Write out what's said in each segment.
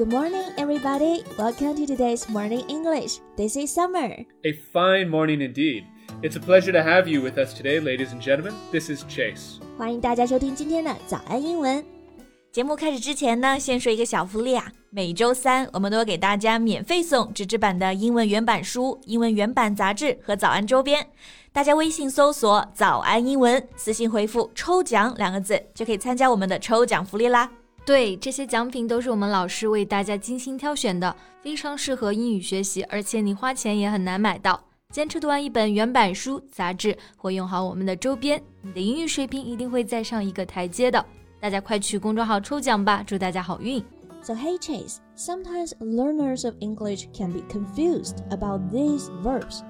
Good morning, everybody. Welcome to today's morning English. This is Summer. A fine morning indeed. It's a pleasure to have you with us today, ladies and gentlemen. This is Chase. 欢迎大家收听今天的早安英文。节目开始之前呢，先说一个小福利啊！每周三我们都会给大家免费送纸质版的英文原版书、英文原版杂志和早安周边。大家微信搜索“早安英文”，私信回复“抽奖”两个字，就可以参加我们的抽奖福利啦。对，这些奖品都是我们老师为大家精心挑选的，非常适合英语学习，而且你花钱也很难买到。坚持读完一本原版书、杂志，或用好我们的周边，你的英语水平一定会再上一个台阶的。大家快去公众号抽奖吧，祝大家好运！So hey Chase, sometimes learners of English can be confused about these verbs: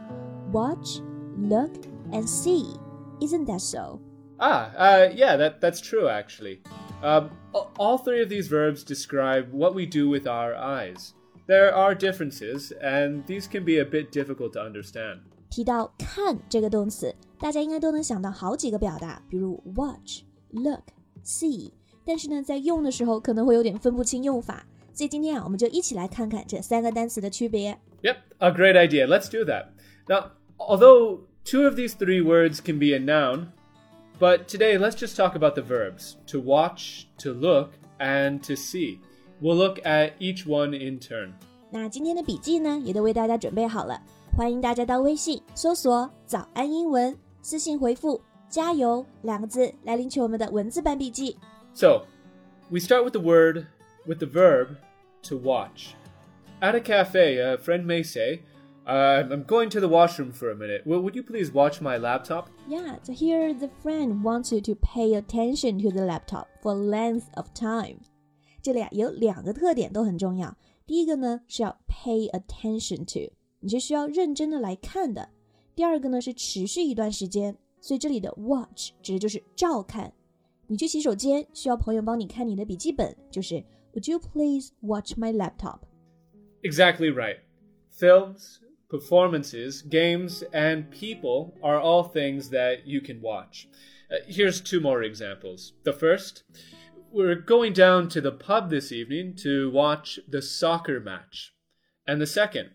watch, look, and see. Isn't that so? Ah, uh, yeah, that that's true actually. Um, all three of these verbs describe what we do with our eyes. There are differences, and these can be a bit difficult to understand. 提到看这个动词，大家应该都能想到好几个表达，比如 watch、look、see。但是呢，在用的时候可能会有点分不清用法。所以今天啊，我们就一起来看看这三个单词的区别。Yep, a great idea. Let's do that. Now, although two of these three words can be a noun, but today, let's just talk about the verbs to watch, to look, and to see. We'll look at each one in turn. 那今天的笔记呢，也都为大家准备好了，欢迎大家到微信搜索“早安英文”，私信回复“加油”两个字来领取我们的文字版笔记。So, we start with the word, with the verb, to watch. At a cafe, a friend may say, uh, I'm going to the washroom for a minute. Well, would you please watch my laptop? Yeah, so here the friend wants you to pay attention to the laptop for length of time. 这里啊有两个特点都很重要。第一个呢是要 pay attention to，你是需要认真的来看的。第二个呢是持续一段时间，所以这里的 watch 指的就是照看。你去洗手间需要朋友帮你看你的笔记本，就是 Would you please watch my laptop? Exactly right. Films, performances, games, and people are all things that you can watch. Uh, here's two more examples. The first, we're going down to the pub this evening to watch the soccer match. And the second,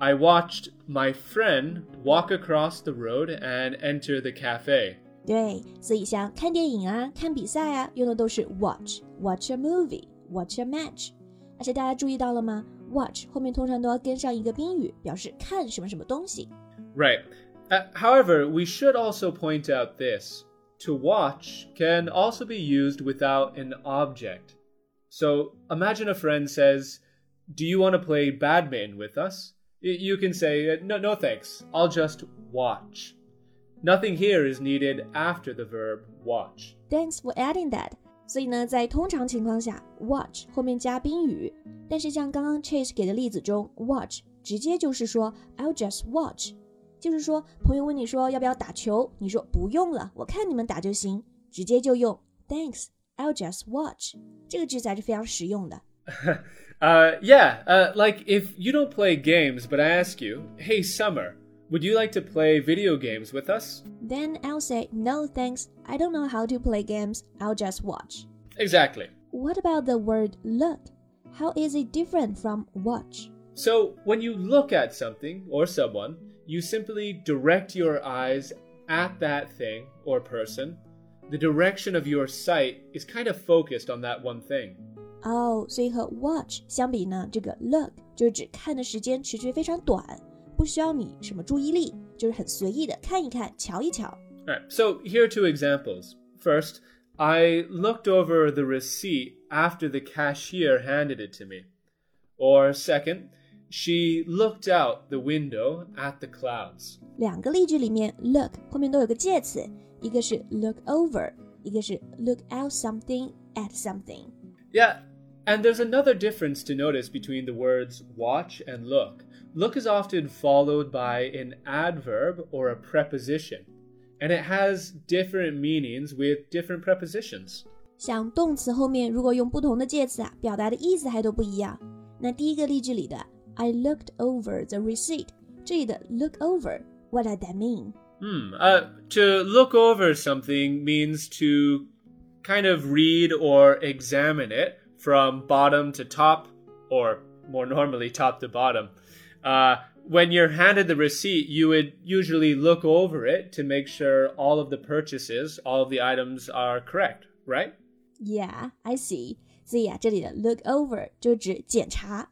I watched my friend walk across the road and enter the cafe. 对，所以像看电影啊、看比赛啊，用的都是 watch，watch a movie，watch a match。而且大家注意到了吗 ？watch 后面通常都要跟上一个宾语，表示看什么什么东西。Right. Uh, however, we should also point out this. To watch can also be used without an object. So imagine a friend says, Do you want to play badminton with us? You can say, No, no thanks. I'll just watch. Nothing here is needed after the verb watch. Thanks for adding that. 所以呢，在通常情况下，watch 后面加宾语，但是像刚刚 Chase 给的例子中，watch 直接就是说 I'll just watch，就是说朋友问你说要不要打球，你说不用了，我看你们打就行，直接就用 Thanks, I'll just watch，这个句子还是非常实用的。uh, yeah, uh, like if you don't play games, but I ask you, hey, Summer. Would you like to play video games with us? Then I'll say, no thanks, I don't know how to play games, I'll just watch. Exactly. What about the word look? How is it different from watch? So, when you look at something or someone, you simply direct your eyes at that thing or person. The direction of your sight is kind of focused on that one thing. 哦，所以和 oh, watch 相比呢，这个 look 就是指看的时间持续非常短。 不需要你什么注意力，就是很随意的看一看，瞧一瞧。Right. So here are two examples. First, I looked over the receipt after the cashier handed it to me. Or second, she looked out the window at the clouds. 两个例句里面，look 后面都有个介词，一个是 look over，一个是 look out something at something. Yeah, and there's another difference to notice between the words watch and look. Look is often followed by an adverb or a preposition, and it has different meanings with different prepositions. 像动词后面如果用不同的介词啊，表达的意思还都不一样。那第一个例句里的 I looked over the receipt，这里的 look over，what does that mean? Hmm. Uh, to look over something means to kind of read or examine it from bottom to top, or more normally top to bottom. Uh, when you're handed the receipt, you would usually look over it to make sure all of the purchases, all of the items are correct, right? Yeah, I see. 所以啊，这里的 look over 就指检查。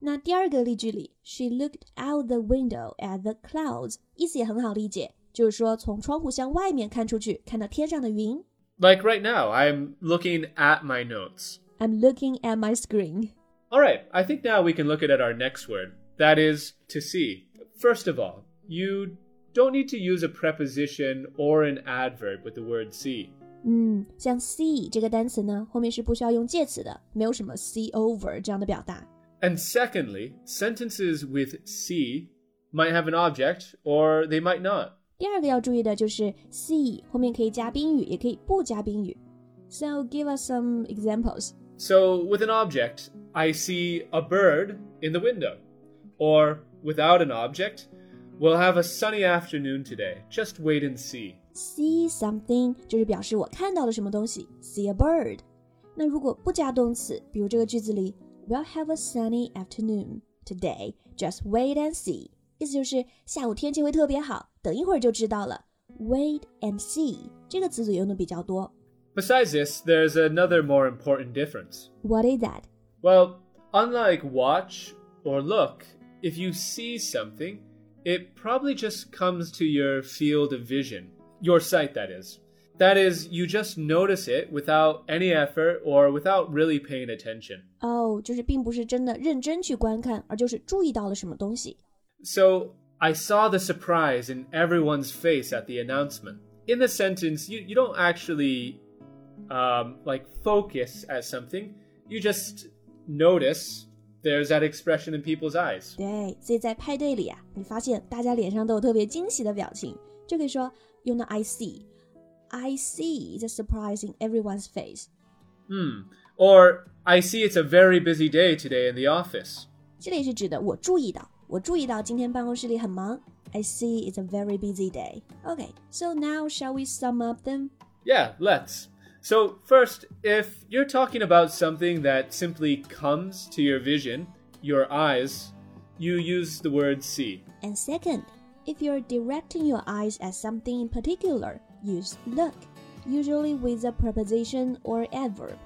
那第二个例句里，She looked out the window at the clouds，意思也很好理解，就是说从窗户向外面看出去，看到天上的云。Like right now, I'm looking at my notes. I'm looking at my screen. All right, I think now we can look at our next word. That is to see. First of all, you don't need to use a preposition or an adverb with the word see. 嗯，像 see 这个单词呢，后面是不需要用介词的，没有什么 see over 这样的表达。And secondly, sentences with see might have an object or they might not. 第二个要注意的就是 see 后面可以加宾语，也可以不加宾语。So give us some examples. So with an object, I see a bird in the window. Or without an object, we'll have a sunny afternoon today. Just wait and see. See something 就是表示我看到了什么东西，see a bird。那如果不加动词，比如这个句子里，We'll have a sunny afternoon today. Just wait and see，意思就是下午天气会特别好，等一会儿就知道了。Wait and see 这个词组用的比较多。Besides this, there's another more important difference. What is that? Well, unlike watch or look, if you see something, it probably just comes to your field of vision. Your sight, that is. That is, you just notice it without any effort or without really paying attention. 哦，就是并不是真的认真去观看，而就是注意到了什么东西。So I saw the surprise in everyone's face at the announcement. In the sentence, you, you don't actually um, like focus at something. You just notice there's that expression in people's eyes. 对，所以在派对里啊，你发现大家脸上都有特别惊喜的表情，就可以说用到 I see。I see the surprise in everyone's face. Hmm. Or I see it's a very busy day today in the office. 这里是指的我注意到，我注意到今天办公室里很忙。I see it's a very busy day. Okay, so now shall we sum up them? Yeah, let's. So, first, if you're talking about something that simply comes to your vision, your eyes, you use the word see. And second, if you're directing your eyes at something in particular, use look, usually with a preposition or adverb.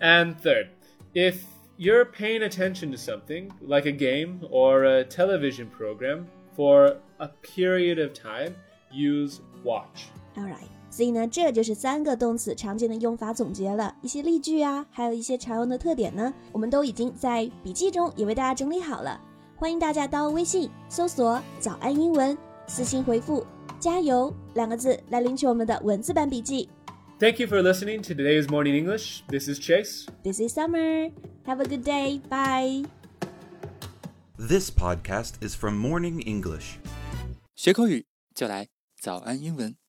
And third, if you're paying attention to something, like a game or a television program, for a period of time, use watch. Alright. 所以呢，这就是三个动词常见的用法总结了，一些例句啊，还有一些常用的特点呢，我们都已经在笔记中也为大家整理好了。欢迎大家到微信搜索“早安英文”，私信回复“加油”两个字来领取我们的文字版笔记。 Thank you for listening to today's Morning English. This is Chase. This is Summer. Have a good day. Bye. This podcast is from Morning English. 学口语就来 早安英文。